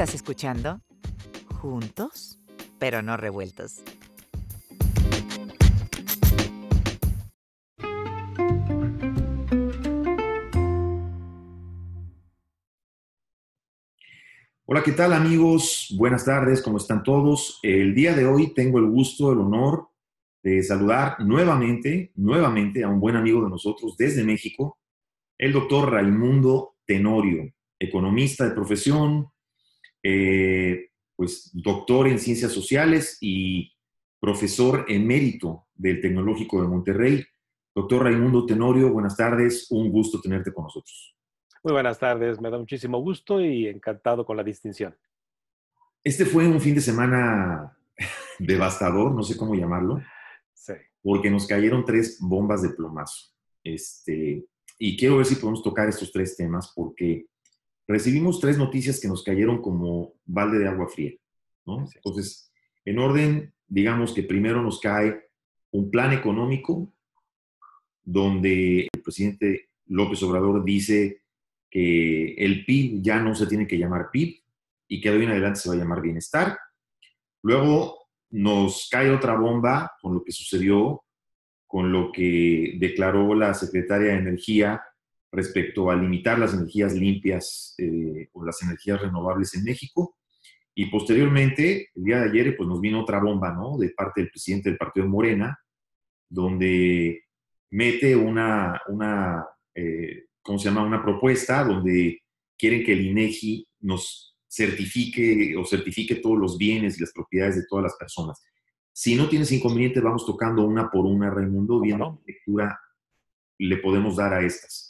Estás escuchando Juntos, pero no revueltos. Hola, ¿qué tal amigos? Buenas tardes, ¿cómo están todos? El día de hoy tengo el gusto, el honor de saludar nuevamente, nuevamente a un buen amigo de nosotros desde México, el doctor Raimundo Tenorio, economista de profesión, eh, pues doctor en ciencias sociales y profesor emérito del Tecnológico de Monterrey. Doctor Raimundo Tenorio, buenas tardes, un gusto tenerte con nosotros. Muy buenas tardes, me da muchísimo gusto y encantado con la distinción. Este fue un fin de semana devastador, no sé cómo llamarlo, sí. porque nos cayeron tres bombas de plomazo. Este, y quiero ver si podemos tocar estos tres temas, porque recibimos tres noticias que nos cayeron como balde de agua fría. ¿no? Entonces, en orden, digamos que primero nos cae un plan económico donde el presidente López Obrador dice que el PIB ya no se tiene que llamar PIB y que de hoy en adelante se va a llamar bienestar. Luego nos cae otra bomba con lo que sucedió, con lo que declaró la secretaria de Energía respecto a limitar las energías limpias eh, o las energías renovables en México. Y posteriormente, el día de ayer, pues nos vino otra bomba, ¿no? De parte del presidente del partido Morena, donde mete una, una eh, ¿cómo se llama? Una propuesta donde quieren que el INEGI nos certifique o certifique todos los bienes y las propiedades de todas las personas. Si no tienes inconveniente, vamos tocando una por una, Raimundo, viendo qué lectura le podemos dar a estas.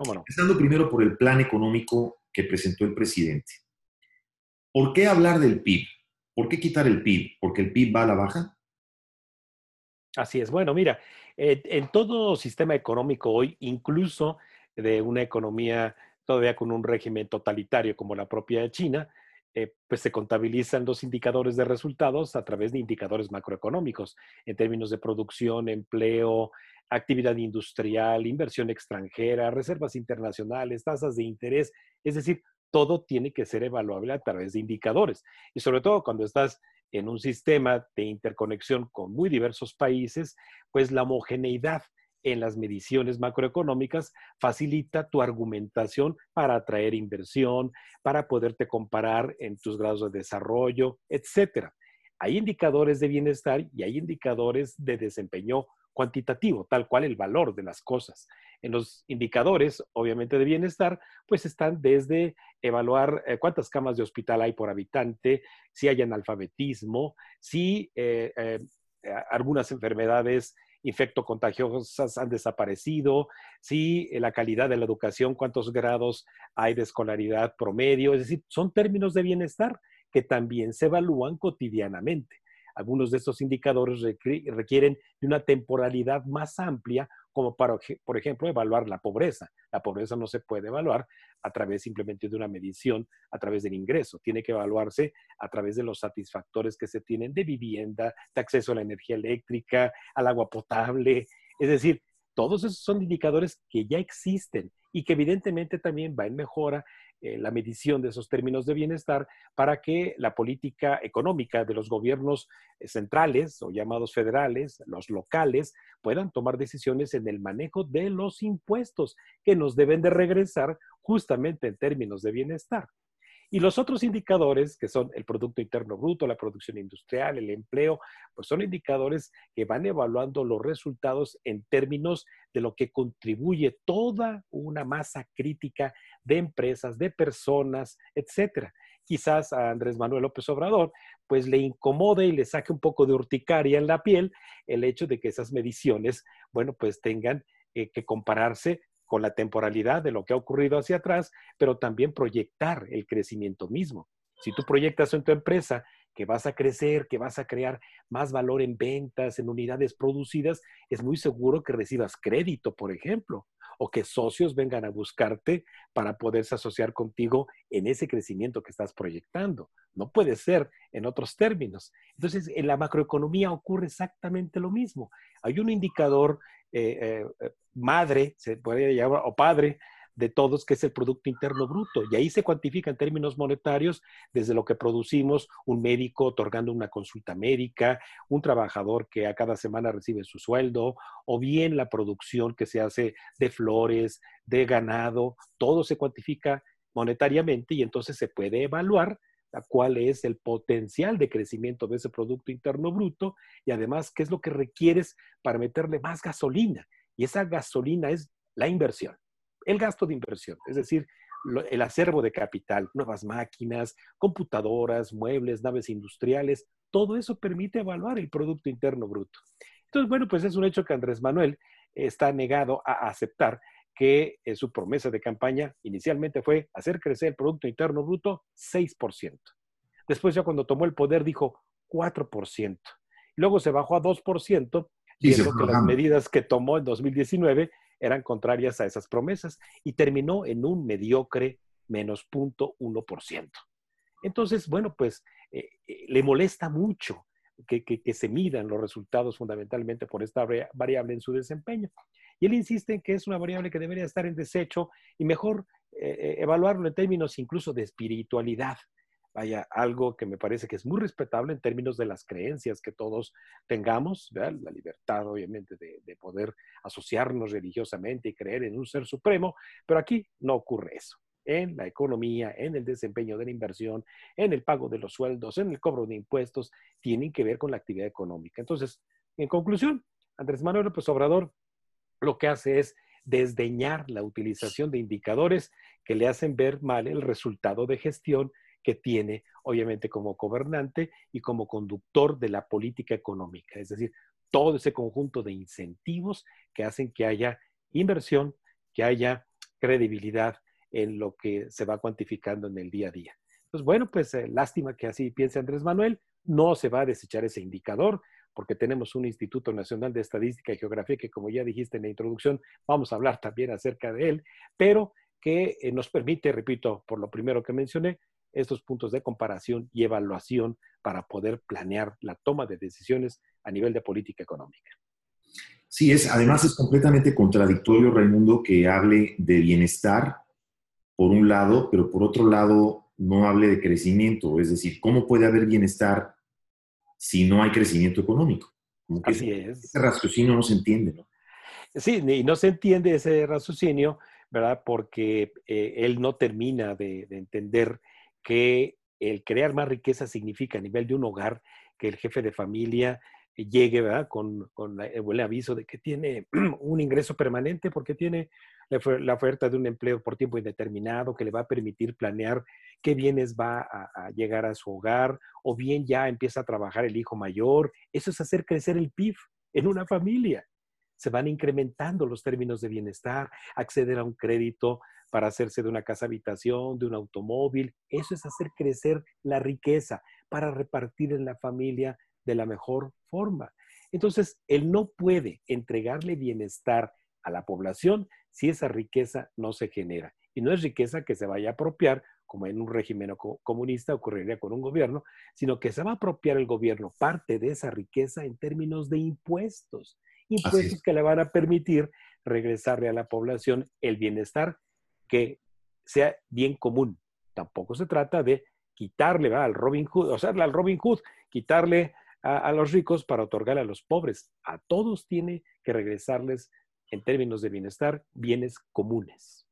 ¿Cómo no? Empezando primero por el plan económico que presentó el presidente. ¿Por qué hablar del PIB? ¿Por qué quitar el PIB? ¿Porque el PIB va a la baja? Así es. Bueno, mira, eh, en todo sistema económico hoy, incluso de una economía todavía con un régimen totalitario como la propia de China, eh, pues se contabilizan los indicadores de resultados a través de indicadores macroeconómicos en términos de producción, empleo, actividad industrial, inversión extranjera, reservas internacionales, tasas de interés, es decir, todo tiene que ser evaluable a través de indicadores. Y sobre todo cuando estás en un sistema de interconexión con muy diversos países, pues la homogeneidad en las mediciones macroeconómicas facilita tu argumentación para atraer inversión, para poderte comparar en tus grados de desarrollo, etcétera. Hay indicadores de bienestar y hay indicadores de desempeño cuantitativo, tal cual el valor de las cosas. En los indicadores, obviamente, de bienestar, pues están desde evaluar eh, cuántas camas de hospital hay por habitante, si hay analfabetismo, si eh, eh, algunas enfermedades infectocontagiosas han desaparecido, si eh, la calidad de la educación, cuántos grados hay de escolaridad promedio, es decir, son términos de bienestar que también se evalúan cotidianamente. Algunos de estos indicadores requieren de una temporalidad más amplia como para, por ejemplo, evaluar la pobreza. La pobreza no se puede evaluar a través simplemente de una medición, a través del ingreso. Tiene que evaluarse a través de los satisfactores que se tienen de vivienda, de acceso a la energía eléctrica, al agua potable. Es decir, todos esos son indicadores que ya existen y que evidentemente también va en mejora eh, la medición de esos términos de bienestar para que la política económica de los gobiernos eh, centrales o llamados federales, los locales, puedan tomar decisiones en el manejo de los impuestos que nos deben de regresar justamente en términos de bienestar. Y los otros indicadores, que son el Producto Interno Bruto, la producción industrial, el empleo, pues son indicadores que van evaluando los resultados en términos de lo que contribuye toda una masa crítica de empresas, de personas, etcétera. Quizás a Andrés Manuel López Obrador, pues le incomode y le saque un poco de urticaria en la piel el hecho de que esas mediciones, bueno, pues tengan eh, que compararse con la temporalidad de lo que ha ocurrido hacia atrás, pero también proyectar el crecimiento mismo. Si tú proyectas en tu empresa que vas a crecer, que vas a crear más valor en ventas, en unidades producidas, es muy seguro que recibas crédito, por ejemplo, o que socios vengan a buscarte para poderse asociar contigo en ese crecimiento que estás proyectando. No puede ser en otros términos. Entonces, en la macroeconomía ocurre exactamente lo mismo. Hay un indicador eh, eh, madre, se puede llamar, o padre, de todos, que es el Producto Interno Bruto. Y ahí se cuantifica en términos monetarios desde lo que producimos, un médico otorgando una consulta médica, un trabajador que a cada semana recibe su sueldo, o bien la producción que se hace de flores, de ganado, todo se cuantifica monetariamente y entonces se puede evaluar cuál es el potencial de crecimiento de ese Producto Interno Bruto y además qué es lo que requieres para meterle más gasolina. Y esa gasolina es la inversión, el gasto de inversión, es decir, el acervo de capital, nuevas máquinas, computadoras, muebles, naves industriales, todo eso permite evaluar el Producto Interno Bruto. Entonces, bueno, pues es un hecho que Andrés Manuel está negado a aceptar que eh, su promesa de campaña inicialmente fue hacer crecer el Producto Interno Bruto 6%. Después ya cuando tomó el poder dijo 4%. Luego se bajó a 2%, viendo que las medidas que tomó en 2019 eran contrarias a esas promesas y terminó en un mediocre menos 0.1%. Entonces, bueno, pues eh, eh, le molesta mucho que, que, se midan los resultados fundamentalmente por esta variable en su desempeño. Y él insiste en que es una variable que debería estar en desecho y mejor eh, evaluarlo en términos incluso de espiritualidad. Vaya, algo que me parece que es muy respetable en términos de las creencias que todos tengamos, la libertad obviamente de, de poder asociarnos religiosamente y creer en un ser supremo, pero aquí no ocurre eso en la economía, en el desempeño de la inversión, en el pago de los sueldos, en el cobro de impuestos, tienen que ver con la actividad económica. Entonces, en conclusión, Andrés Manuel López Obrador lo que hace es desdeñar la utilización de indicadores que le hacen ver mal el resultado de gestión que tiene, obviamente, como gobernante y como conductor de la política económica. Es decir, todo ese conjunto de incentivos que hacen que haya inversión, que haya credibilidad en lo que se va cuantificando en el día a día. Entonces, bueno, pues eh, lástima que así piense Andrés Manuel, no se va a desechar ese indicador, porque tenemos un Instituto Nacional de Estadística y Geografía que, como ya dijiste en la introducción, vamos a hablar también acerca de él, pero que eh, nos permite, repito, por lo primero que mencioné, estos puntos de comparación y evaluación para poder planear la toma de decisiones a nivel de política económica. Sí, es, además es completamente contradictorio, Raimundo, que hable de bienestar por un lado, pero por otro lado no hable de crecimiento. Es decir, ¿cómo puede haber bienestar si no hay crecimiento económico. Así es. Ese raciocinio no se entiende, ¿no? Sí, y no se entiende ese raciocinio, ¿verdad? Porque eh, él no termina de, entender que el crear más riqueza significa a nivel de un hogar que el jefe de familia llegue, ¿verdad? Con, el aviso de que tiene un ingreso permanente porque tiene la oferta de un empleo por tiempo indeterminado que le va a permitir planear qué bienes va a, llegar a su hogar, o bien ya empieza a trabajar el hijo mayor. Eso es hacer crecer el PIB en una familia. Se van incrementando los términos de bienestar, acceder a un crédito para hacerse de una casa habitación, de un automóvil. Eso es hacer crecer la riqueza para repartir en la familia de la mejor forma. Entonces, él no puede entregarle bienestar a la población si esa riqueza no se genera. Y no es riqueza que se vaya a apropiar, como en un régimen comunista ocurriría con un gobierno, sino que se va a apropiar el gobierno parte de esa riqueza en términos de impuestos. Impuestos que le van a permitir regresarle a la población el bienestar que sea bien común. Tampoco se trata de quitarle al Robin Hood, o sea, al Robin Hood, quitarle a, los ricos para otorgarle a los pobres. A todos tiene que regresarles en términos de bienestar, bienes comunes.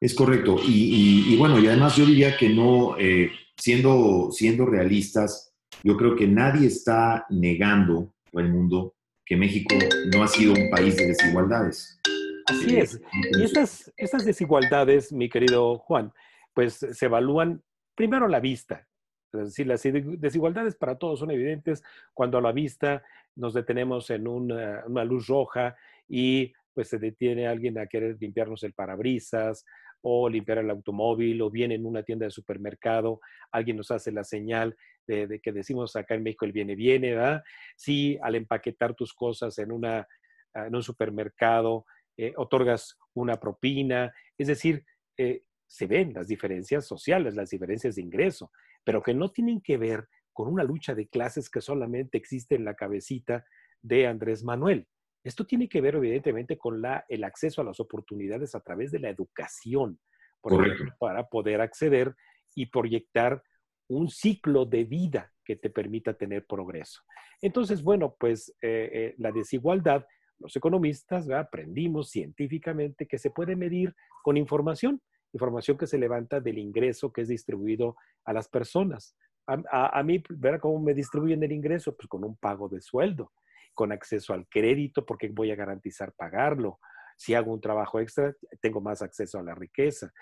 Es correcto. Y, bueno, y además yo diría que no, eh, siendo, siendo realistas, yo creo que nadie está negando el mundo que México no ha sido un país de desigualdades. Así es. Y estas, estas desigualdades, mi querido Juan, pues se evalúan primero a la vista. Es decir, las desigualdades para todos son evidentes cuando a la vista nos detenemos en una, una luz roja y pues se detiene alguien a querer limpiarnos el parabrisas o limpiar el automóvil o bien en una tienda de supermercado, alguien nos hace la señal de, que decimos acá en México el viene, viene, ¿verdad? Sí, al empaquetar tus cosas en, una, en un supermercado, eh, otorgas una propina, es decir, eh, se ven las diferencias sociales, las diferencias de ingreso, pero que no tienen que ver con una lucha de clases que solamente existe en la cabecita de Andrés Manuel Esto tiene que ver evidentemente con la, el acceso a las oportunidades a través de la educación, por ejemplo, para poder acceder y proyectar un ciclo de vida que te permita tener progreso. Entonces, bueno, pues eh, eh, la desigualdad, los economistas aprendimos científicamente que se puede medir con información, información que se levanta del ingreso que es distribuido a las personas. A, a, mí, ver cómo me distribuyen el ingreso, pues con un pago de sueldo, con acceso al crédito, porque voy a garantizar pagarlo. Si hago un trabajo extra, tengo más acceso a la riqueza.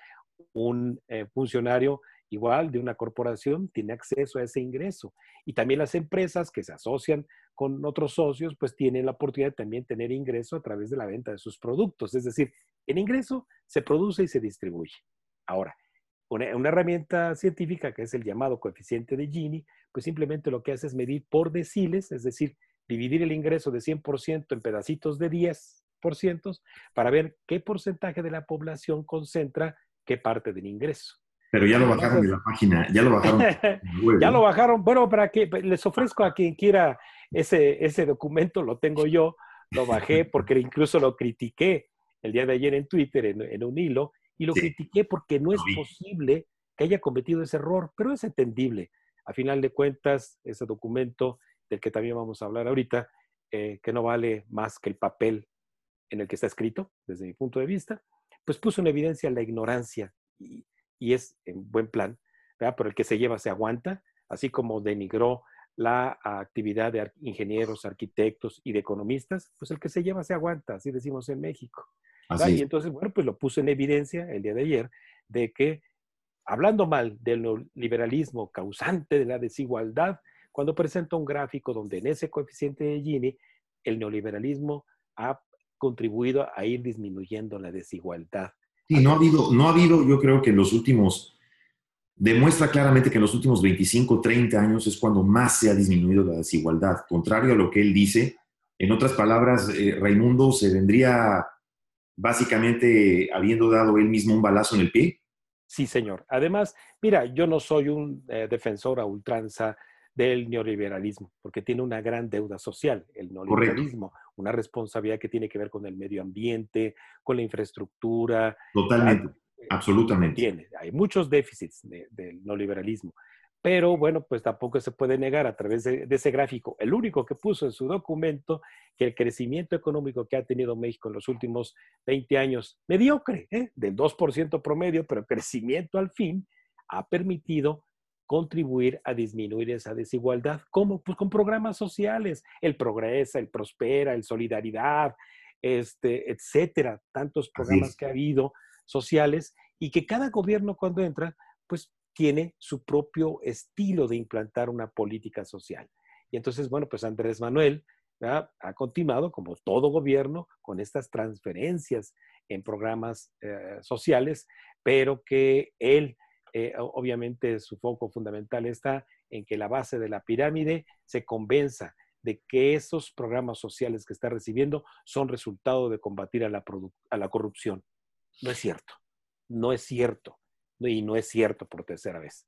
Un eh, funcionario igual de una corporación tiene acceso a ese ingreso. Y también las empresas que se asocian con otros socios, pues tienen la oportunidad de también tener ingreso a través de la venta de sus productos. Es decir, el ingreso se produce y se distribuye. Ahora, una, herramienta científica que es el llamado coeficiente de Gini, pues simplemente lo que hace es medir por deciles, es decir, dividir el ingreso de 100% en pedacitos de 10% para ver qué porcentaje de la población concentra qué parte del ingreso. Pero ya lo bajaron de la página, ya lo bajaron. ya lo bajaron. Bueno, para que les ofrezco a quien quiera ese, ese documento, lo tengo yo, lo bajé porque incluso lo critiqué el día de ayer en Twitter, en, un hilo, y lo critiqué porque no es posible que haya cometido ese error, pero es entendible. A final de cuentas, ese documento del que también vamos a hablar ahorita, eh, que no vale más que el papel en el que está escrito, desde mi punto de vista, pues puso en evidencia la ignorancia y, y es en buen plan, ¿verdad? pero el que se lleva se aguanta, así como denigró la actividad de ingenieros, arquitectos y de economistas, pues el que se lleva se aguanta, así decimos en México. Y entonces, bueno, pues lo puso en evidencia el día de ayer de que, hablando mal del liberalismo causante de la desigualdad, cuando presenta un gráfico donde en ese coeficiente de Gini, el neoliberalismo ha contribuido a ir disminuyendo la desigualdad. No ha habido, no ha habido, yo creo que en los últimos, demuestra claramente que en los últimos 25, 30 años es cuando más se ha disminuido la desigualdad. Contrario a lo que él dice, en otras palabras, eh, Raimundo se vendría básicamente habiendo dado él mismo un balazo en el pie. Sí, señor. Además, mira, yo no soy un eh, defensor a ultranza del neoliberalismo, porque tiene una gran deuda social, el neoliberalismo, una responsabilidad que tiene que ver con el medio ambiente, con la infraestructura. Totalmente, eh, absolutamente. Tiene, hay muchos déficits del neoliberalismo, pero bueno, pues tampoco se puede negar a través de, ese gráfico, el único que puso en su documento, que el crecimiento económico que ha tenido México en los últimos 20 años, mediocre, ¿eh? del 2% promedio, pero crecimiento al fin, ha permitido contribuir a disminuir esa desigualdad. ¿Cómo? Pues con programas sociales, el Progresa, el Prospera, el Solidaridad, este, etcétera, tantos programas que ha habido sociales y que cada gobierno cuando entra, pues tiene su propio estilo de implantar una política social. Y entonces, bueno, pues Andrés Manuel ha continuado, como todo gobierno, con estas transferencias en programas eh, sociales, pero que él eh, obviamente su foco fundamental está en que la base de la pirámide se convenza de que esos programas sociales que está recibiendo son resultado de combatir a la, a la corrupción. No es cierto, no es cierto, y no es cierto por tercera vez.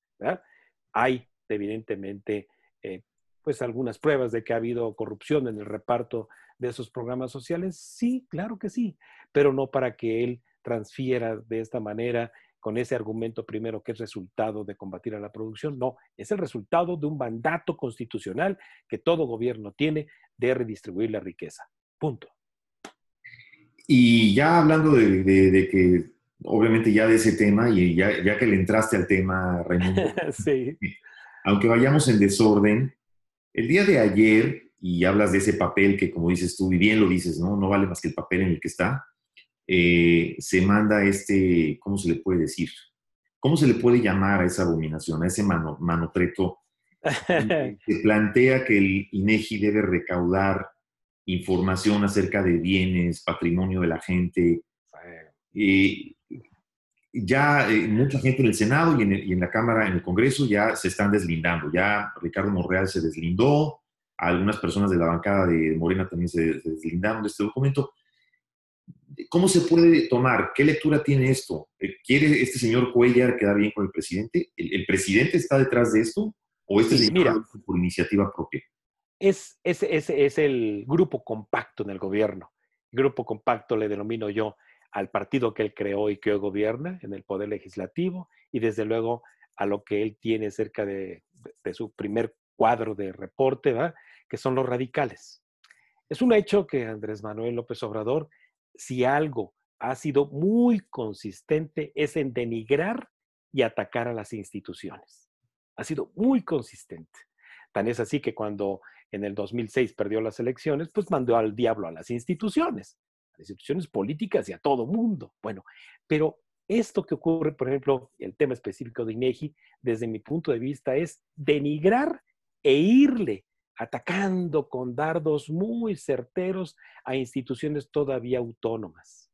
Hay evidentemente eh, pues algunas pruebas de que ha habido corrupción en el reparto de esos programas sociales. Sí, claro que sí, pero no para que él transfiera de esta manera con ese argumento primero que es resultado de combatir a la producción. No, es el resultado de un mandato constitucional que todo gobierno tiene de redistribuir la riqueza. Punto. Y ya hablando de, que, obviamente ya de ese tema, y ya, ya que le entraste al tema, Raimundo, sí. aunque vayamos en desorden, el día de ayer, y hablas de ese papel que como dices tú, y bien lo dices, ¿no? No vale más que el papel en el que está eh, se manda este, ¿cómo se le puede decir? ¿Cómo se le puede llamar a esa abominación, a ese mano, manotreto? que plantea que el INEGI debe recaudar información acerca de bienes, patrimonio de la gente. Eh, ya eh, mucha gente en el Senado y en, la Cámara, en el Congreso, ya se están deslindando. Ya Ricardo Monreal se deslindó, algunas personas de la bancada de Morena también se deslindaron de este documento. ¿Cómo se puede tomar? ¿Qué lectura tiene esto? Eh, ¿Quiere este señor Cuellar quedar bien con el presidente? ¿El, presidente está detrás de esto? ¿O este señor mira, por iniciativa propia? es, es, es, el grupo compacto en el gobierno. Grupo compacto le denomino yo al partido que él creó y que hoy gobierna en el Poder Legislativo y desde luego a lo que él tiene cerca de, de su primer cuadro de reporte, ¿verdad? que son los radicales. Es un hecho que Andrés Manuel López Obrador, si algo ha sido muy consistente, es en denigrar y atacar a las instituciones. Ha sido muy consistente. Tan es así que cuando en el 2006 perdió las elecciones, pues mandó al diablo a las instituciones, a las instituciones políticas y a todo mundo. Bueno, pero esto que ocurre, por ejemplo, el tema específico de INEGI, desde mi punto de vista, es denigrar e irle atacando con dardos muy certeros a instituciones todavía autónomas,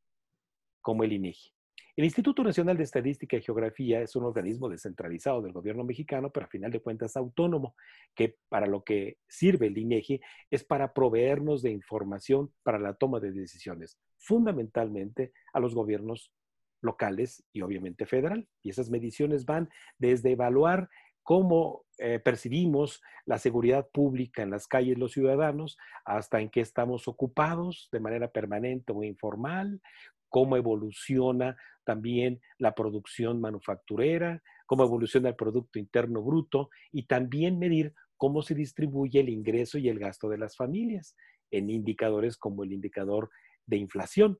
como el INEGI. El Instituto Nacional de Estadística y Geografía es un organismo descentralizado del gobierno mexicano, pero a final de cuentas autónomo, que para lo que sirve el INEGI es para proveernos de información para la toma de decisiones, fundamentalmente a los gobiernos locales y obviamente federal. Y esas mediciones van desde evaluar cómo eh, percibimos la seguridad pública en las calles los ciudadanos, hasta en qué estamos ocupados de manera permanente o informal, cómo evoluciona también la producción manufacturera, cómo evoluciona el Producto Interno Bruto y también medir cómo se distribuye el ingreso y el gasto de las familias en indicadores como el indicador de inflación.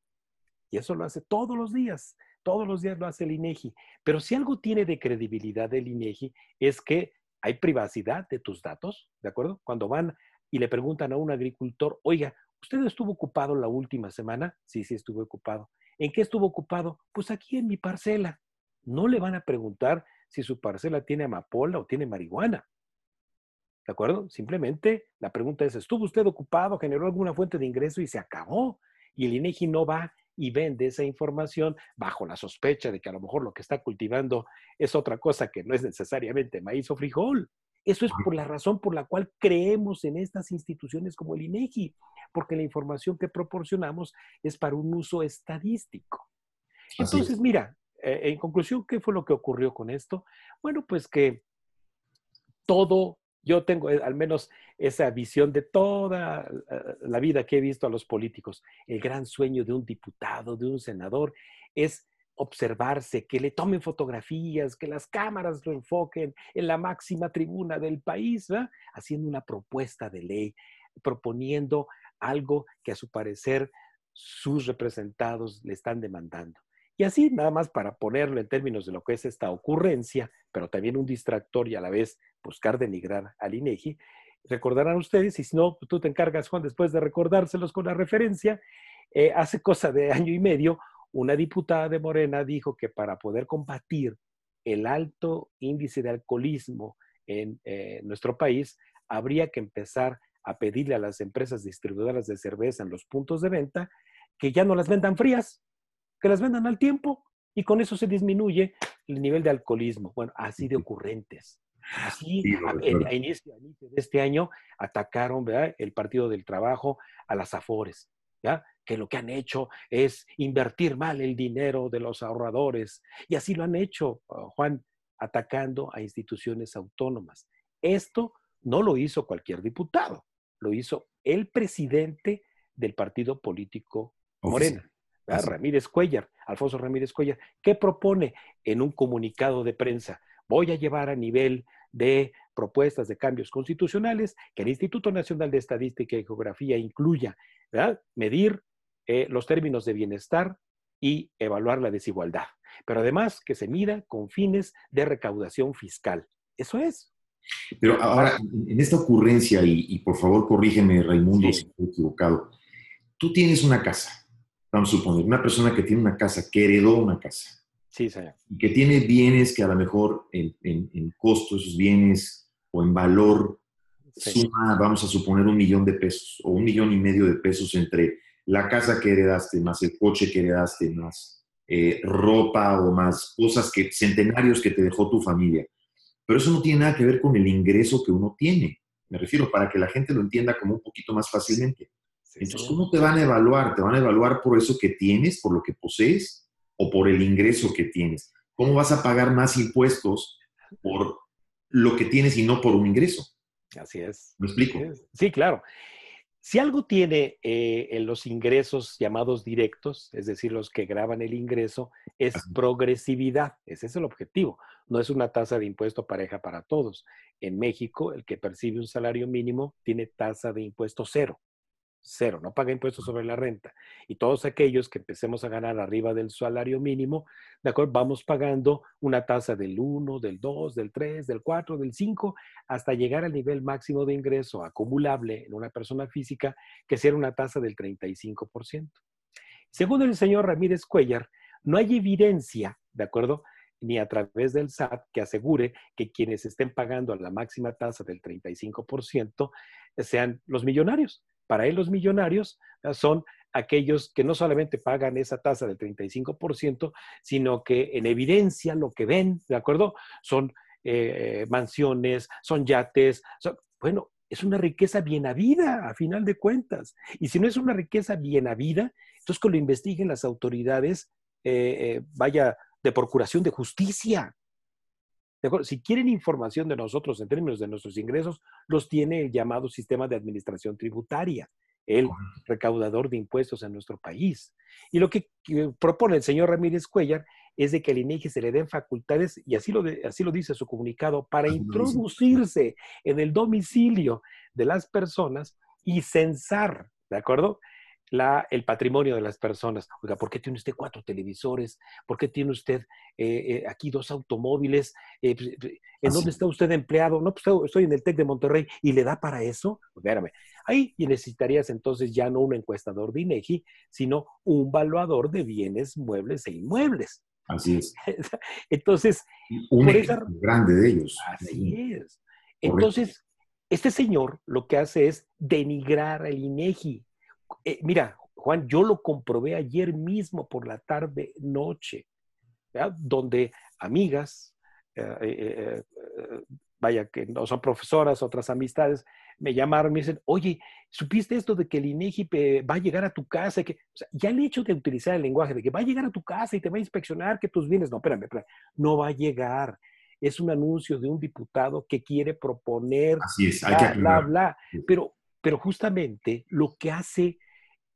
Y eso lo hace todos los días. Todos los días lo hace el INEGI. Pero si algo tiene de credibilidad el INEGI es que hay privacidad de tus datos, ¿de acuerdo? Cuando van y le preguntan a un agricultor, oiga, ¿usted estuvo ocupado la última semana? Sí, sí, estuve ocupado. ¿En qué estuvo ocupado? Pues aquí en mi parcela. No le van a preguntar si su parcela tiene amapola o tiene marihuana. ¿De acuerdo? Simplemente la pregunta es, ¿estuvo usted ocupado? ¿Generó alguna fuente de ingreso y se acabó? Y el INEGI no va y vende esa información bajo la sospecha de que a lo mejor lo que está cultivando es otra cosa que no es necesariamente maíz o frijol. Eso es por la razón por la cual creemos en estas instituciones como el INEGI, porque la información que proporcionamos es para un uso estadístico. Entonces, mira, eh, en conclusión, ¿qué fue lo que ocurrió con esto? Bueno, pues que todo yo tengo eh, al menos esa visión de toda eh, la vida que he visto a los políticos. El gran sueño de un diputado, de un senador, es observarse, que le tomen fotografías, que las cámaras lo enfoquen en la máxima tribuna del país, haciendo una propuesta de ley, proponiendo algo que a su parecer sus representados le están demandando. Y así, nada más para ponerlo en términos de lo que es esta ocurrencia, pero también un distractor y a la vez buscar denigrar al INEGI, recordarán ustedes, y si no, tú te encargas, Juan, después de recordárselos con la referencia, eh, hace cosa de año y medio, una diputada de Morena dijo que para poder combatir el alto índice de alcoholismo en eh, nuestro país, habría que empezar a pedirle a las empresas distribuidoras de cerveza en los puntos de venta que ya no las vendan frías, que las vendan al tiempo y con eso se disminuye el nivel de alcoholismo. Bueno, así de ocurrentes. Así, a, inicio, de este año, atacaron el Partido del Trabajo a las Afores, ¿ya? que lo que han hecho es invertir mal el dinero de los ahorradores. Y así lo han hecho, uh, Juan, atacando a instituciones autónomas. Esto no lo hizo cualquier diputado, lo hizo el presidente del partido político Morena. Ramírez Cuellar, Alfonso Ramírez Cuellar, ¿qué propone en un comunicado de prensa? Voy a llevar a nivel de propuestas de cambios constitucionales que el Instituto Nacional de Estadística y Geografía incluya medir eh, los términos de bienestar y evaluar la desigualdad. Pero además que se mida con fines de recaudación fiscal. Eso es. Pero ahora, en esta ocurrencia, y, por favor corrígeme, Raimundo, si estoy equivocado, tú tienes una casa, vamos a suponer, una persona que tiene una casa, que heredó una casa. Sí, señor. Y que tiene bienes que a lo mejor en, en, costo, esos bienes o en valor, suma, vamos a suponer, un millón de pesos o un millón y medio de pesos entre la casa que heredaste, más el coche que heredaste, más eh, ropa o más cosas que, centenarios que te dejó tu familia. Pero eso no tiene nada que ver con el ingreso que uno tiene. Me refiero para que la gente lo entienda como un poquito más fácilmente. Entonces, ¿cómo te van a evaluar? Te van a evaluar por eso que tienes, por lo que posees o por el ingreso que tienes. ¿Cómo vas a pagar más impuestos por lo que tienes y no por un ingreso? Así es. ¿Me explico? Sí, claro. Si algo tiene eh, en los ingresos llamados directos, es decir, los que graban el ingreso, es progresividad. Ese es el objetivo. No es una tasa de impuesto pareja para todos. En México, el que percibe un salario mínimo tiene tasa de impuesto cero cero, no paga impuestos sobre la renta. Y todos aquellos que empecemos a ganar arriba del salario mínimo, ¿de acuerdo? Vamos pagando una tasa del 1, del 2, del 3, del 4, del 5, hasta llegar al nivel máximo de ingreso acumulable en una persona física, que sea una tasa del 35%. Según el señor Ramírez Cuellar, no hay evidencia, ¿de acuerdo? ni a través del SAT que asegure que quienes estén pagando a la máxima tasa del 35% sean los millonarios. Para él los millonarios son aquellos que no solamente pagan esa tasa del 35%, sino que en evidencia lo que ven, ¿de acuerdo? Son eh, mansiones, son yates, bueno, es una riqueza bien habida, a final de cuentas. Y si no es una riqueza bien habida, entonces que lo investiguen las autoridades, eh, eh, vaya, de procuración de justicia. Si quieren información de nosotros en términos de nuestros ingresos, los tiene el llamado sistema de administración tributaria, el recaudador de impuestos en nuestro país. Y lo que, propone el señor Ramírez Cuellar es de que al INEGI se le den facultades, y así lo, así lo dice su comunicado, para introducirse en el domicilio de las personas y censar, ¿de acuerdo? El patrimonio de las personas. Oiga, ¿por qué tiene usted cuatro televisores? ¿Por qué tiene usted eh, eh, aquí dos automóviles? Eh, pues, ¿En dónde está usted empleado? No, pues estoy en el TEC de Monterrey y le da para eso. Pues, espérame. Ahí necesitarías entonces ya no un encuestador de INEGI, sino un valuador de bienes muebles e inmuebles. Así es. Entonces, un grande de ellos. Así es. Entonces, este señor lo que hace es denigrar al INEGI eh, mira, Juan, yo lo comprobé ayer mismo por la tarde, noche, donde amigas, eh, eh, vaya que no son profesoras, otras amistades, me llamaron y me dicen, oye, ¿supiste esto de que el INEGI va a llegar a tu casa? Que, ya el hecho de utilizar el lenguaje de que va a llegar a tu casa y te va a inspeccionar que tus bienes, no, espérame, espérame, no va a llegar. Es un anuncio de un diputado que quiere proponer, Así es, hay que bla, bla, Pero pero justamente lo que hace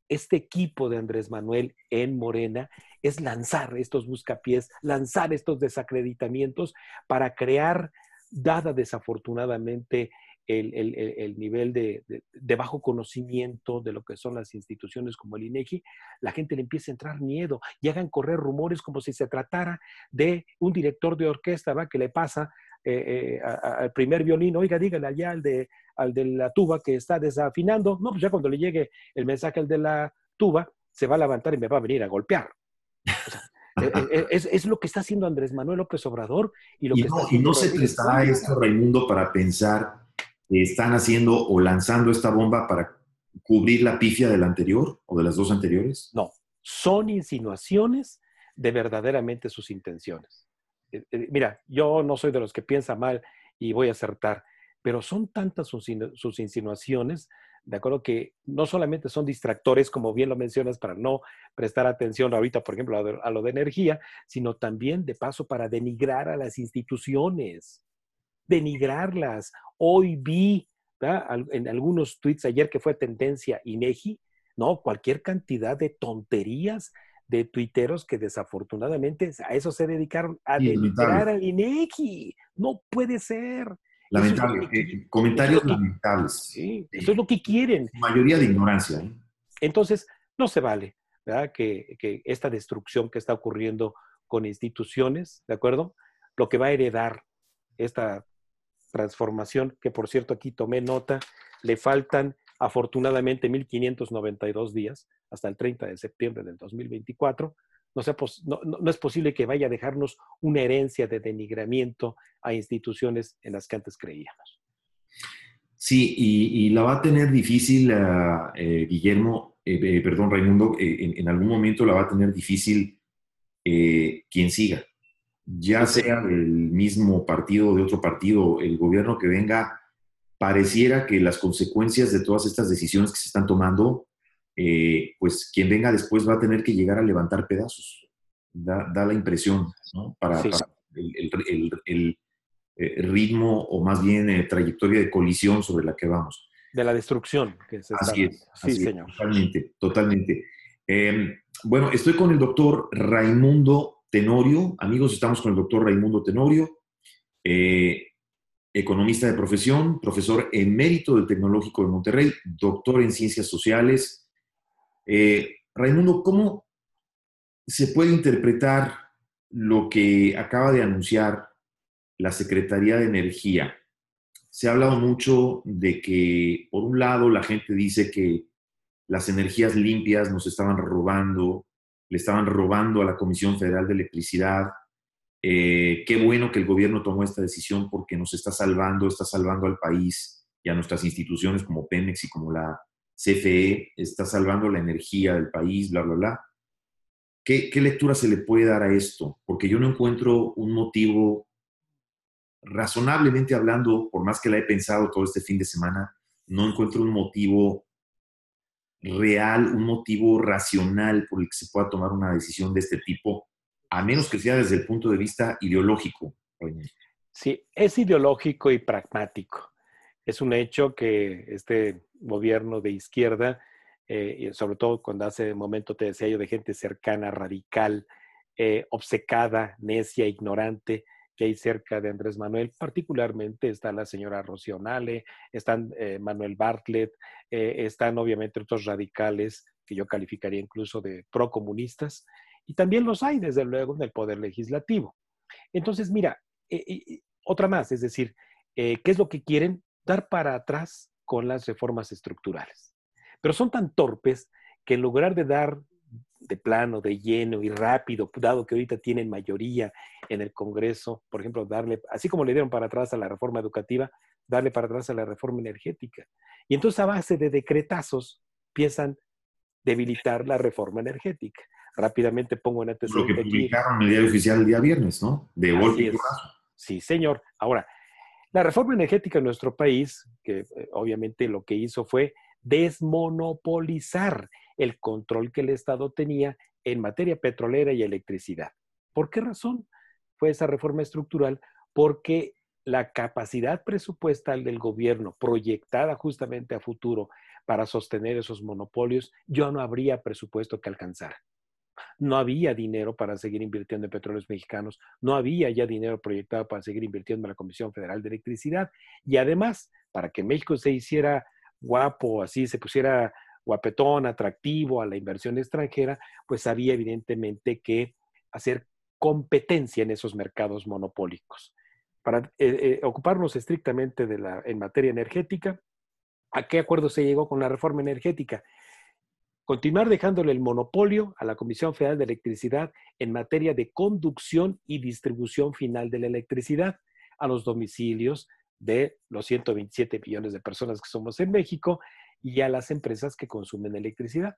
este equipo de Andrés Manuel en Morena es lanzar estos buscapiés, lanzar estos desacreditamientos para crear, dada desafortunadamente el, nivel de, bajo conocimiento de lo que son las instituciones como el INEGI, la gente le empieza a entrar miedo y hagan correr rumores como si se tratara de un director de orquesta ¿va? que le pasa eh, eh, al primer violín, oiga, dígale allá al de, al de la tuba que está desafinando. No, pues ya cuando le llegue el mensaje al de la tuba, se va a levantar y me va a venir a golpear. E, e, es, lo que está haciendo Andrés Manuel López Obrador y lo que no, y no se prestará esto, Raimundo, para pensar que están haciendo o lanzando esta bomba para cubrir la pifia del anterior o de las dos anteriores. No, son insinuaciones de verdaderamente sus intenciones. Eh, eh, mira, yo no soy de los que piensa mal y voy a acertar, pero son tantas sus, insinuaciones, de acuerdo que no solamente son distractores, como bien lo mencionas, para no prestar atención ahorita, por ejemplo, a, lo de energía, sino también de paso para denigrar a las instituciones, denigrarlas. Hoy vi en algunos tweets ayer que fue tendencia INEGI, ¿no? Cualquier cantidad de tonterías de tuiteros que desafortunadamente a eso se dedicaron, a denigrar al INEGI. No puede ser. Lamentable. Comentarios lamentables. Sí, eso es lo que quieren. Mayoría de ignorancia. ¿eh? Entonces, no se vale ¿verdad? Que, que, esta destrucción que está ocurriendo con instituciones, ¿de acuerdo? Lo que va a heredar esta transformación, que por cierto aquí tomé nota, le faltan afortunadamente 1.592 días hasta el 30 de septiembre del 2024. No, sea no, no, es posible que vaya a dejarnos una herencia de denigramiento a instituciones en las que antes creíamos. Sí, y, la va a tener difícil, eh, Guillermo, eh, eh, perdón, Raimundo, en, algún momento la va a tener difícil quien siga, ya sea del mismo partido o de otro partido, el gobierno que venga, pareciera que las consecuencias de todas estas decisiones que se están tomando eh, pues quien venga después va a tener que llegar a levantar pedazos. Da, la impresión, ¿no? Para, el, eh, ritmo o más bien eh, trayectoria de colisión sobre la que vamos. De la destrucción. Que se así es. Sí, señor. totalmente, totalmente. Em, bueno, estoy con el doctor Raimundo Tenorio. Amigos, estamos con el doctor Raimundo Tenorio, eh, economista de profesión, profesor emérito del Tecnológico de Monterrey, doctor en ciencias sociales. Raimundo, ¿cómo se puede interpretar lo que acaba de anunciar la Secretaría de Energía. Se ha hablado mucho de que, por un lado, la gente dice que las energías limpias nos estaban robando, le estaban robando a la Comisión Federal de Electricidad. Eh, qué bueno que el gobierno tomó esta decisión porque nos está salvando, está salvando al país y a nuestras instituciones como Pemex y como la CFE, está salvando la energía del país, bla, bla, bla. ¿Qué, ¿Qué lectura se le puede dar a esto? Porque yo no encuentro un motivo razonablemente hablando, por más que la he pensado todo este fin de semana, no encuentro un motivo real, un motivo racional por el que se pueda tomar una decisión de este tipo, a menos que sea desde el punto de vista ideológico. Sí, es ideológico y pragmático. Es un hecho que este gobierno de izquierda, eh, sobre todo cuando hace momento te decía yo de gente cercana, radical, eh, obcecada, necia, ignorante, que hay cerca de Andrés Manuel. Particularmente está la señora Rocionale, están eh, Manuel Bartlett, están obviamente otros radicales que yo calificaría incluso de procomunistas, y también los hay, desde luego, en el Poder Legislativo. Entonces, mira, otra más, es decir, ¿qué es lo que quieren? Dar para atrás con las reformas estructurales. Pero son tan torpes que en lugar de dar de plano, de lleno y rápido, dado que ahorita tienen mayoría en el Congreso, por ejemplo, darle, así como le dieron para atrás a la reforma educativa, darle para atrás a la reforma energética. Y entonces a base de decretazos empiezan debilitar la reforma energética. Rápidamente pongo en antecedente. Lo que publicaron en el diario oficial el día viernes, ¿no? De golpe Sí, señor. Ahora, la reforma energética en nuestro país, que eh, obviamente lo que hizo fue desmonopolizar el control que el Estado tenía en materia petrolera y electricidad. ¿Por qué razón fue esa reforma estructural? Porque la capacidad presupuestal del gobierno proyectada justamente a futuro para sostener esos monopolios, yo no habría presupuesto que alcanzar. No había dinero para seguir invirtiendo en petróleos mexicanos, no había ya dinero proyectado para seguir invirtiendo en la Comisión Federal de Electricidad y además, para que México se hiciera guapo, así se pusiera guapetón, atractivo a la inversión extranjera, pues había evidentemente que hacer competencia en esos mercados monopólicos. Para eh, eh, ocuparnos estrictamente de la, en materia energética, ¿a qué acuerdo se llegó con la reforma energética? Continuar dejándole el monopolio a la Comisión Federal de Electricidad en materia de conducción y distribución final de la electricidad a los domicilios de los 127 millones de personas que somos en México y a las empresas que consumen electricidad.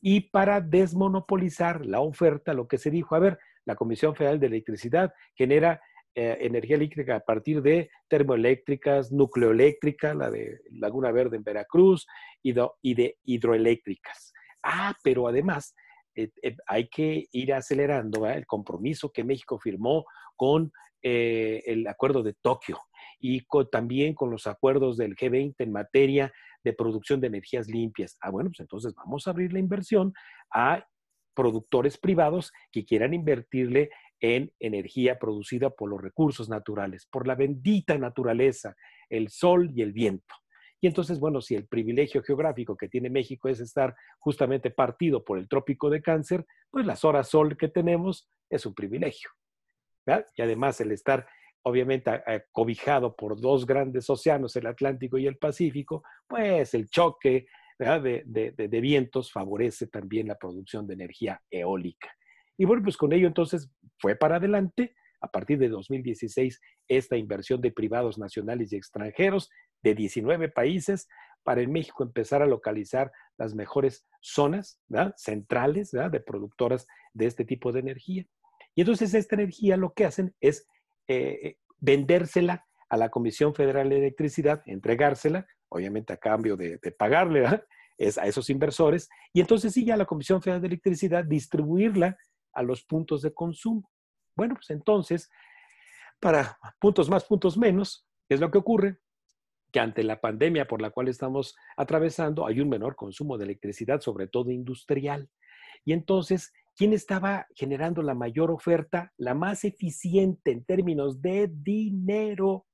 Y para desmonopolizar la oferta, lo que se dijo, a ver, la Comisión Federal de Electricidad genera eh, energía eléctrica a partir de termoeléctricas, nucleoeléctrica, la de Laguna Verde en Veracruz, y de, hidroeléctricas. Ah, pero además eh, eh, hay que ir acelerando el compromiso que México firmó con el acuerdo de Tokio y también con los acuerdos del G20 en materia de producción de energías limpias. Ah, bueno, pues entonces vamos a abrir la inversión a productores privados que quieran invertirle en energía producida por los recursos naturales, por la bendita naturaleza, el sol y el viento. Y entonces, bueno, si el privilegio geográfico que tiene México es estar justamente partido por el trópico de cáncer, pues las horas sol que tenemos es un privilegio. Y además el estar obviamente cobijado por dos grandes océanos, el Atlántico y el Pacífico, pues el choque de, vientos favorece también la producción de energía eólica. Y bueno, pues con ello entonces fue para adelante. A partir de 2016, esta inversión de privados nacionales y extranjeros de 19 países para en México empezar a localizar las mejores zonas centrales de productoras de este tipo de energía. Y entonces esta energía lo que hacen es eh, vendérsela a la Comisión Federal de Electricidad, entregársela, obviamente a cambio de, pagarle es a esos inversores, y entonces sí ya la Comisión Federal de Electricidad distribuirla a los puntos de consumo. Bueno, pues entonces, para puntos más, puntos menos, ¿qué es lo que ocurre? Que ante la pandemia por la cual estamos atravesando hay un menor consumo de electricidad, sobre todo industrial. Y entonces, ¿quién estaba generando la mayor oferta? La más eficiente en términos de dinero.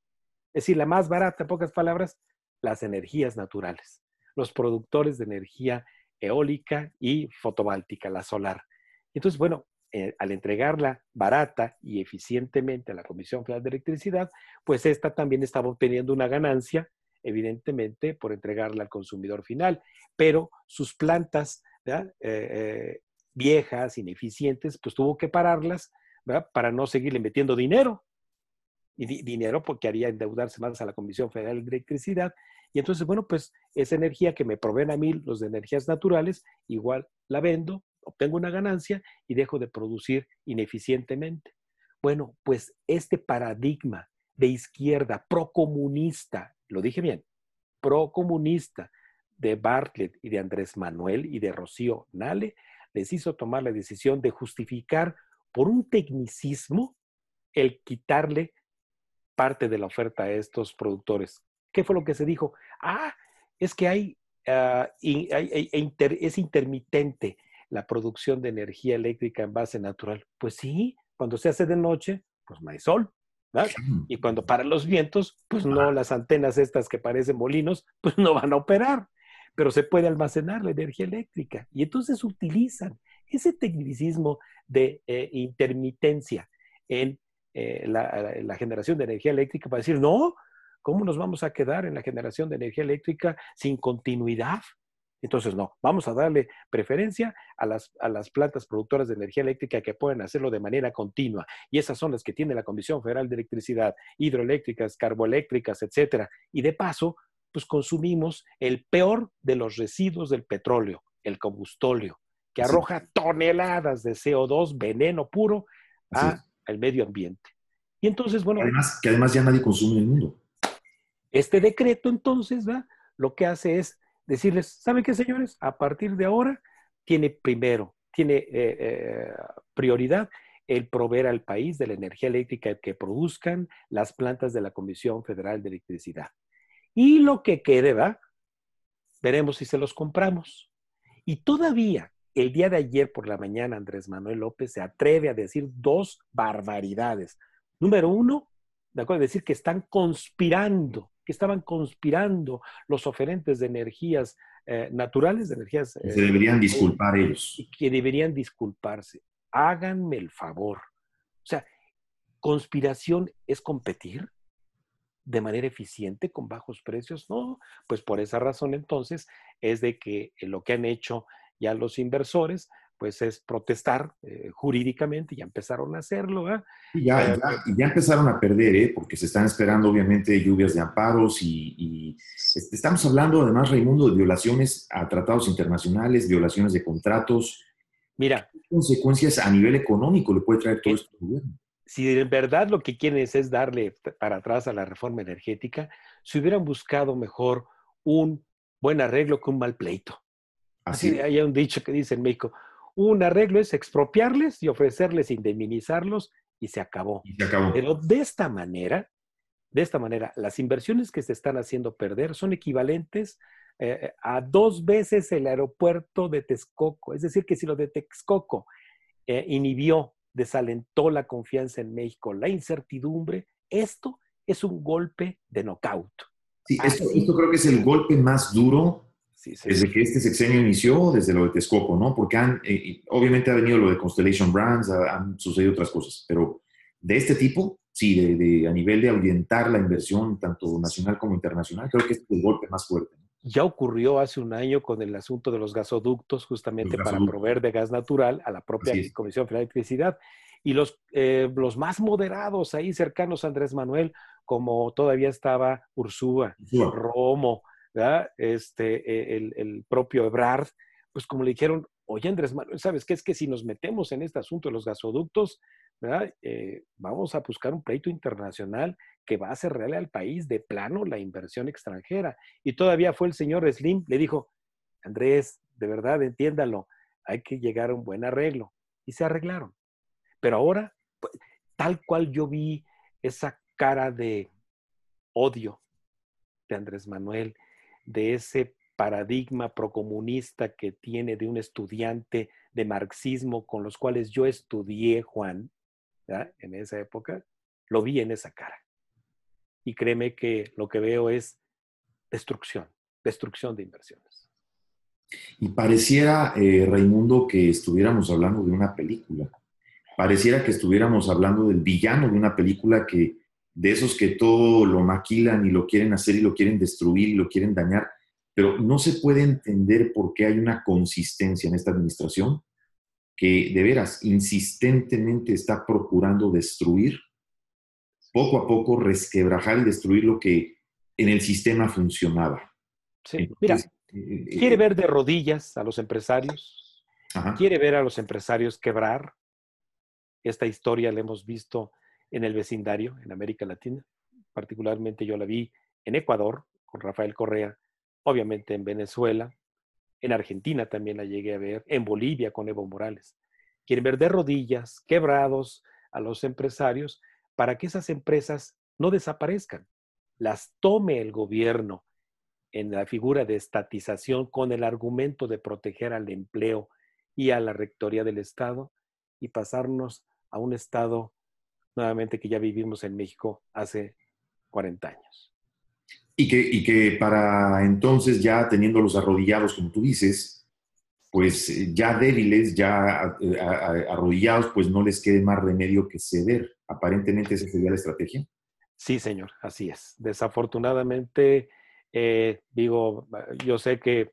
Es decir, la más barata, en pocas palabras, las energías naturales, los productores de energía eólica y fotovoltaica, la solar. Entonces, bueno, eh, al entregarla barata y eficientemente a la Comisión Federal de Electricidad, pues esta también estaba obteniendo una ganancia, evidentemente, por entregarla al consumidor final, pero sus plantas eh, eh, viejas, ineficientes, pues tuvo que pararlas para no seguirle metiendo dinero. Y dinero porque haría endeudarse más a la Comisión Federal de Electricidad. Y entonces, bueno, pues esa energía que me proveen a mí los de energías naturales, igual la vendo obtengo una ganancia y dejo de producir ineficientemente. Bueno, pues este paradigma de izquierda procomunista, lo dije bien, procomunista de Bartlett y de Andrés Manuel y de Rocío Nale, les hizo tomar la decisión de justificar por un tecnicismo el quitarle parte de la oferta a estos productores. ¿Qué fue lo que se dijo? Ah, es que hay, uh, es intermitente la producción de energía eléctrica en base natural. Pues sí, cuando se hace de noche, pues no hay sol. ¿verdad? Y cuando paran los vientos, pues no, las antenas estas que parecen molinos, pues no van a operar, pero se puede almacenar la energía eléctrica. Y entonces utilizan ese tecnicismo de eh, intermitencia en eh, la, la, generación de energía eléctrica para decir, no, ¿cómo nos vamos a quedar en la generación de energía eléctrica sin continuidad? Entonces, no, vamos a darle preferencia a las, a las plantas productoras de energía eléctrica que pueden hacerlo de manera continua. Y esas son las que tiene la Comisión Federal de Electricidad, hidroeléctricas, carboeléctricas, etcétera. Y de paso, pues consumimos el peor de los residuos del petróleo, el combustóleo, que arroja toneladas de CO2, veneno puro, al medio ambiente. Y entonces, bueno. Además, que además ya nadie consume en el mundo. Este decreto, entonces, ¿va? lo que hace es decirles, ¿saben qué, señores? A partir de ahora tiene primero, tiene eh, eh, prioridad el proveer al país de la energía eléctrica que produzcan las plantas de la Comisión Federal de Electricidad. Y lo que quede, ¿va? Veremos si se los compramos. Y todavía, el día de ayer por la mañana, Andrés Manuel López se atreve a decir dos barbaridades. Número uno, de acuerdo, decir que están conspirando que estaban conspirando los oferentes de energías eh, naturales, de energías... se eh, deberían disculpar ellos. Y que deberían disculparse. Háganme el favor. O sea, conspiración es competir de manera eficiente con bajos precios. No, pues por esa razón entonces es de que lo que han hecho ya los inversores pues es protestar eh, jurídicamente, ya empezaron a hacerlo. ¿eh? ya, ya, empezaron a perder, ¿eh? porque se están esperando obviamente lluvias de amparos y, este, estamos hablando además, Raimundo, de violaciones a tratados internacionales, violaciones de contratos. Mira. ¿Qué consecuencias a nivel económico le puede traer todo esto al gobierno? Si de verdad lo que quieren es, darle para atrás a la reforma energética, si hubieran buscado mejor un buen arreglo que un mal pleito. Así, Así hay un dicho que dice en México, un arreglo es expropiarles y ofrecerles indemnizarlos y se acabó. Pero de esta manera, de esta manera, las inversiones que se están haciendo perder son equivalentes eh, a dos veces el aeropuerto de Texcoco. Es decir, que si lo de Texcoco eh, inhibió, desalentó la confianza en México, la incertidumbre, esto es un golpe de knockout. Sí, esto, esto, creo que es el golpe más duro desde que este sexenio inició, desde lo de Texcoco, ¿no? Porque han, eh, obviamente ha venido lo de Constellation Brands, han sucedido otras cosas, pero de este tipo, sí, de, a nivel de ahuyentar la inversión, tanto nacional como internacional, creo que este es el golpe más fuerte. Ya ocurrió hace un año con el asunto de los gasoductos, justamente para proveer de gas natural a la propia Comisión Federal de Electricidad. Y los, eh, los más moderados ahí cercanos a Andrés Manuel, como todavía estaba Ursúa, Romo, este, e, el, propio Ebrard, pues como le dijeron, oye Andrés Manuel, ¿sabes qué? Es que si nos metemos en este asunto de los gasoductos, eh, vamos a buscar un pleito internacional que va a hacerle al país de plano la inversión extranjera. Y todavía fue el señor Slim, le dijo, Andrés, de verdad, entiéndalo, hay que llegar a un buen arreglo. Y se arreglaron. Pero ahora, pues, tal cual yo vi esa cara de odio de Andrés Manuel, de ese paradigma procomunista que tiene de un estudiante de marxismo con los cuales yo estudié, Juan, en esa época, lo vi en esa cara. Y créeme que lo que veo es destrucción, destrucción de inversiones. Y pareciera, eh, Raimundo, que estuviéramos hablando de una película. Pareciera que estuviéramos hablando del villano de una película que, de esos que todo lo maquilan y lo quieren hacer y lo quieren destruir y lo quieren dañar, pero no se puede entender por qué hay una consistencia en esta administración que de veras insistentemente está procurando destruir, poco a poco resquebrajar y destruir lo que en el sistema funcionaba. Sí, mira, eh, quiere ver de rodillas a los empresarios, quiere ver a los empresarios quebrar. Esta historia la hemos visto en el vecindario, en América Latina. Particularmente yo la vi en Ecuador con Rafael Correa, obviamente en Venezuela, en Argentina también la llegué a ver, en Bolivia con Evo Morales. Quieren ver de rodillas, quebrados a los empresarios para que esas empresas no desaparezcan, las tome el gobierno en la figura de estatización con el argumento de proteger al empleo y a la rectoría del Estado y pasarnos a un Estado nuevamente que ya vivimos en México hace 40 años. Y que, y que para entonces, ya teniéndolos arrodillados, como tú dices, pues eh, ya débiles, ya eh, arrodillados, pues no les quede más remedio que ceder. Aparentemente esa sería la estrategia. Sí, señor, así es. Desafortunadamente, eh, digo, yo sé que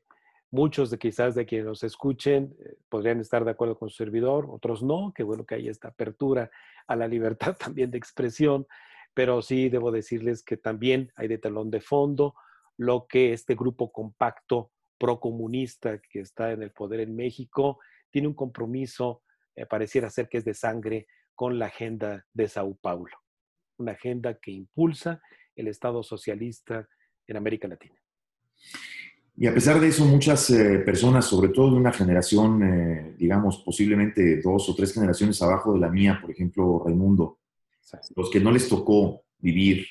muchos de quizás de quienes nos escuchen podrían estar de acuerdo con su servidor, otros no, que bueno que hay esta apertura a la libertad también de expresión, pero sí debo decirles que también hay de telón de fondo lo que este grupo compacto procomunista que está en el poder en México tiene un compromiso, eh, pareciera ser que es de sangre, con la agenda de Sao Paulo, una agenda que impulsa el Estado socialista en América Latina. Y a pesar de eso, muchas eh, personas, sobre todo de una generación, eh, digamos, posiblemente dos o tres generaciones abajo de la mía, por ejemplo, Raimundo, los que no les tocó vivir,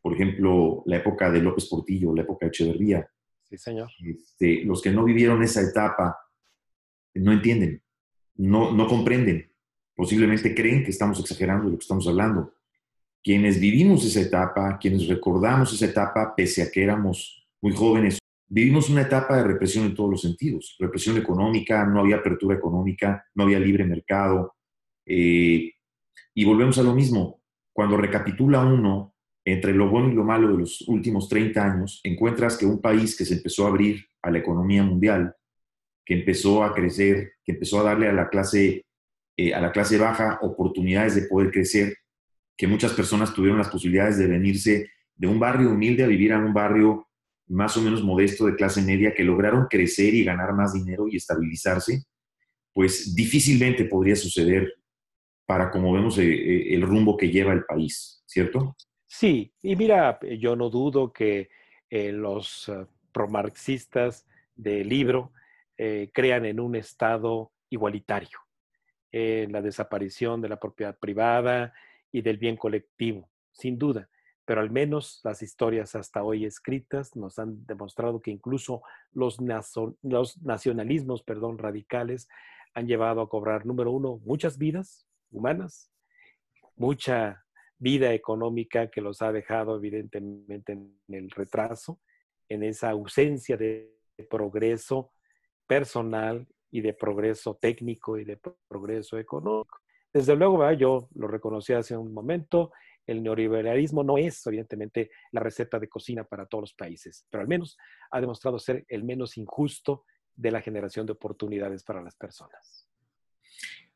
por ejemplo, la época de López Portillo, la época de Echeverría. Sí, señor. Este, los que no vivieron esa etapa no entienden, no, no comprenden. Posiblemente creen que estamos exagerando de lo que estamos hablando. Quienes vivimos esa etapa, quienes recordamos esa etapa, pese a que éramos muy jóvenes, vivimos una etapa de represión en todos los sentidos. Represión económica, no había apertura económica, no había libre mercado. Eh, y volvemos a lo mismo. Cuando recapitula uno entre lo bueno y lo malo de los últimos 30 años, encuentras que un país que se empezó a abrir a la economía mundial, que empezó a crecer, que empezó a darle a la clase, eh, a la clase baja oportunidades de poder crecer, que muchas personas tuvieron las posibilidades de venirse de un barrio humilde a vivir a un barrio más o menos modesto de clase media, que lograron crecer y ganar más dinero y estabilizarse, pues difícilmente podría suceder para como vemos eh, eh, el rumbo que lleva el país, ¿cierto? Sí, y mira, yo no dudo que eh, los promarxistas del libro crean en un Estado igualitario, en la desaparición de la propiedad privada y del bien colectivo, sin duda. Pero al menos las historias hasta hoy escritas nos han demostrado que incluso los, nacionalismos perdón, radicales han llevado a cobrar, número uno, muchas vidas, humanas, mucha vida económica que los ha dejado evidentemente en el retraso, en esa ausencia de progreso personal y de progreso técnico y de progreso económico. Desde luego, yo lo reconocí hace un momento, el neoliberalismo no es evidentemente la receta de cocina para todos los países, pero al menos ha demostrado ser el menos injusto de la generación de oportunidades para las personas.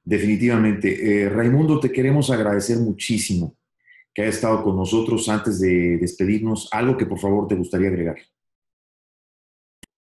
Definitivamente. Eh, Raimundo, te queremos agradecer muchísimo que haya estado con nosotros antes de despedirnos. Algo que por favor te gustaría agregar.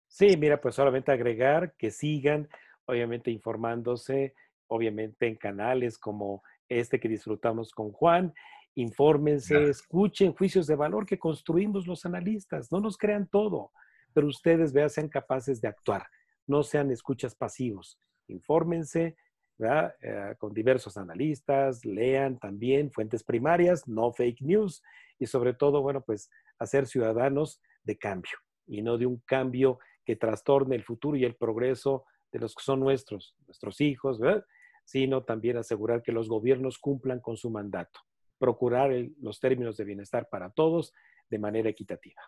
Sí, mira, pues solamente agregar que sigan, obviamente, informándose, obviamente en canales como este que disfrutamos con Juan. Infórmense, escuchen juicios de valor que construimos los analistas. No nos crean todo, pero ustedes vean, sean capaces de actuar. No sean escuchas pasivos. Infórmense, eh, con diversos analistas, lean también fuentes primarias, no fake news y sobre todo, bueno, pues hacer ciudadanos de cambio y no de un cambio que trastorne el futuro y el progreso de los que son nuestros, nuestros hijos, sino también asegurar que los gobiernos cumplan con su mandato, procurar los términos de bienestar para todos de manera equitativa.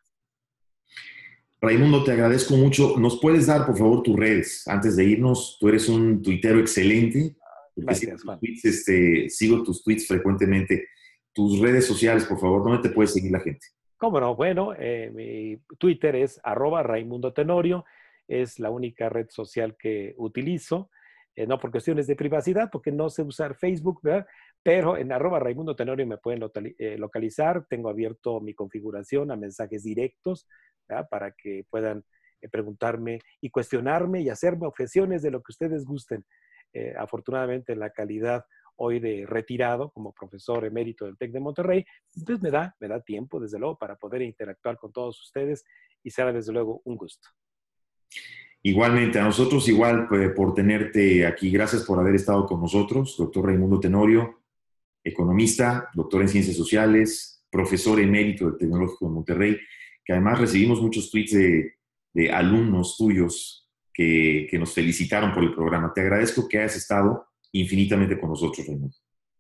Raimundo, te agradezco mucho. ¿Nos puedes dar, por favor, tus redes antes de irnos? Tú eres un tuitero excelente. Gracias, este, sigo tus tweets frecuentemente. Tus redes sociales, por favor, ¿dónde te puede seguir la gente? Cómo no, bueno, eh, mi Twitter es arroba Raimundo Tenorio, es la única red social que utilizo, eh, no por cuestiones de privacidad, porque no sé usar Facebook, ¿verdad? Pero en arroba Raimundo Tenorio me pueden eh, localizar, tengo abierto mi configuración a mensajes directos, para que puedan preguntarme y cuestionarme y hacerme objeciones de lo que ustedes gusten. afortunadamente, la calidad hoy de retirado como profesor emérito del TEC de Monterrey, entonces me da, me da tiempo, desde luego, para poder interactuar con todos ustedes y será, desde luego, un gusto. Igualmente, a nosotros igual pues, por tenerte aquí. Gracias por haber estado con nosotros, doctor Raimundo Tenorio, economista, doctor en ciencias sociales, profesor emérito del Tecnológico de Monterrey, que además recibimos muchos tweets de, alumnos tuyos que, que, nos felicitaron por el programa. Te agradezco que hayas estado infinitamente con nosotros, Raimundo.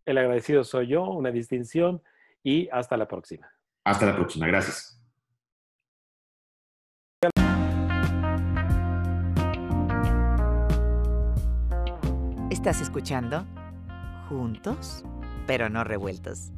El agradecido soy yo, una distinción y hasta la próxima. Hasta la próxima, gracias. Estás escuchando Juntos, pero no revueltos.